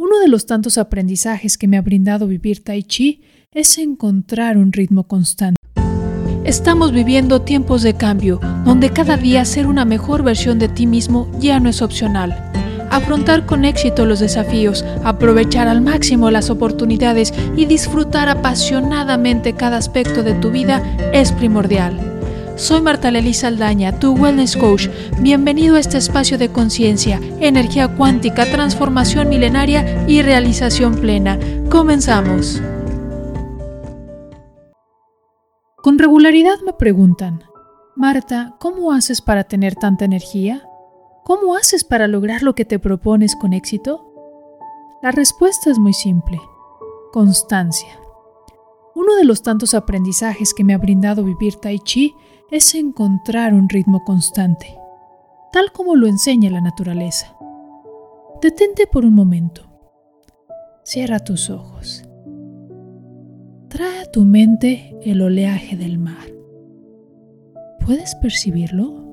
Uno de los tantos aprendizajes que me ha brindado vivir Tai Chi es encontrar un ritmo constante. Estamos viviendo tiempos de cambio, donde cada día ser una mejor versión de ti mismo ya no es opcional. Afrontar con éxito los desafíos, aprovechar al máximo las oportunidades y disfrutar apasionadamente cada aspecto de tu vida es primordial. Soy Marta Lely Saldaña, tu Wellness Coach. Bienvenido a este espacio de conciencia, energía cuántica, transformación milenaria y realización plena. Comenzamos. Con regularidad me preguntan, Marta, ¿cómo haces para tener tanta energía? ¿Cómo haces para lograr lo que te propones con éxito? La respuesta es muy simple. Constancia. Uno de los tantos aprendizajes que me ha brindado vivir Tai Chi es encontrar un ritmo constante, tal como lo enseña la naturaleza. Detente por un momento. Cierra tus ojos. Trae a tu mente el oleaje del mar. ¿Puedes percibirlo?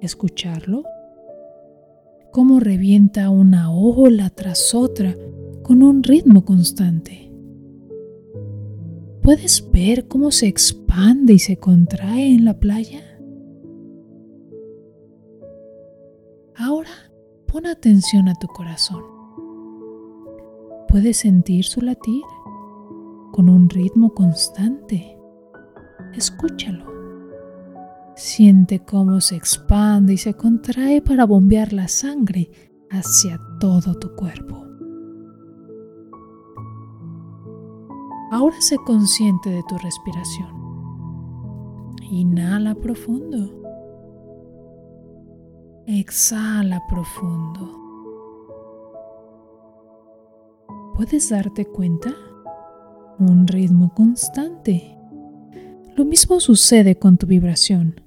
¿Escucharlo? Cómo revienta una ola tras otra con un ritmo constante. ¿Puedes ver cómo se expande y se contrae en la playa? Ahora pon atención a tu corazón. ¿Puedes sentir su latir con un ritmo constante? Escúchalo. Siente cómo se expande y se contrae para bombear la sangre hacia todo tu cuerpo. Ahora sé consciente de tu respiración. Inhala profundo. Exhala profundo. ¿Puedes darte cuenta? Un ritmo constante. Lo mismo sucede con tu vibración.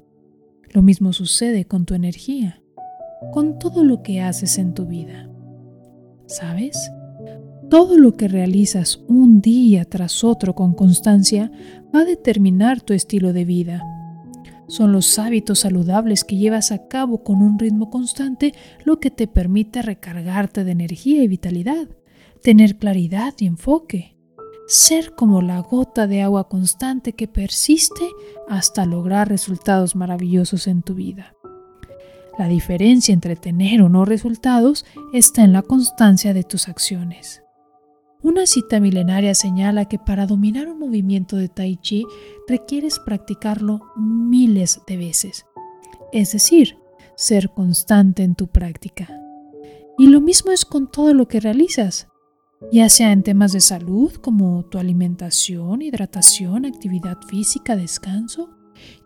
Lo mismo sucede con tu energía, con todo lo que haces en tu vida. ¿Sabes? Todo lo que realizas un día tras otro con constancia va a determinar tu estilo de vida. Son los hábitos saludables que llevas a cabo con un ritmo constante lo que te permite recargarte de energía y vitalidad, tener claridad y enfoque, ser como la gota de agua constante que persiste hasta lograr resultados maravillosos en tu vida. La diferencia entre tener o no resultados está en la constancia de tus acciones. Una cita milenaria señala que para dominar un movimiento de tai chi requieres practicarlo miles de veces, es decir, ser constante en tu práctica. Y lo mismo es con todo lo que realizas, ya sea en temas de salud como tu alimentación, hidratación, actividad física, descanso,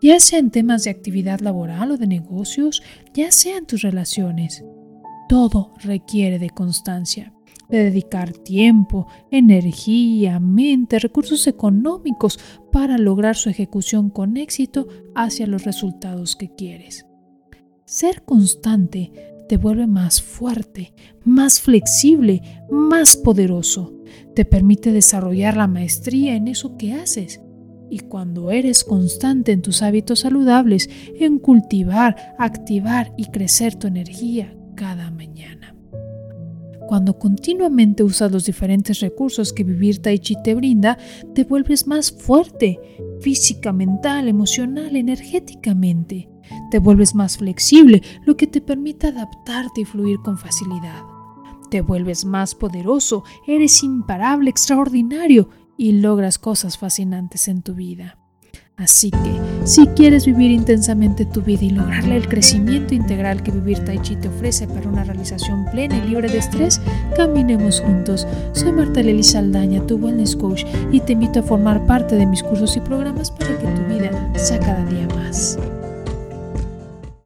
ya sea en temas de actividad laboral o de negocios, ya sea en tus relaciones. Todo requiere de constancia de dedicar tiempo, energía, mente, recursos económicos para lograr su ejecución con éxito hacia los resultados que quieres. Ser constante te vuelve más fuerte, más flexible, más poderoso. Te permite desarrollar la maestría en eso que haces. Y cuando eres constante en tus hábitos saludables, en cultivar, activar y crecer tu energía cada mañana. Cuando continuamente usas los diferentes recursos que vivir Tai Chi te brinda, te vuelves más fuerte, física, mental, emocional, energéticamente. Te vuelves más flexible, lo que te permite adaptarte y fluir con facilidad. Te vuelves más poderoso, eres imparable, extraordinario y logras cosas fascinantes en tu vida. Así que, si quieres vivir intensamente tu vida y lograrle el crecimiento integral que vivir Tai Chi te ofrece para una realización plena y libre de estrés, caminemos juntos. Soy Marta Lely Saldaña, tu Wellness Coach, y te invito a formar parte de mis cursos y programas para que tu vida sea cada día más.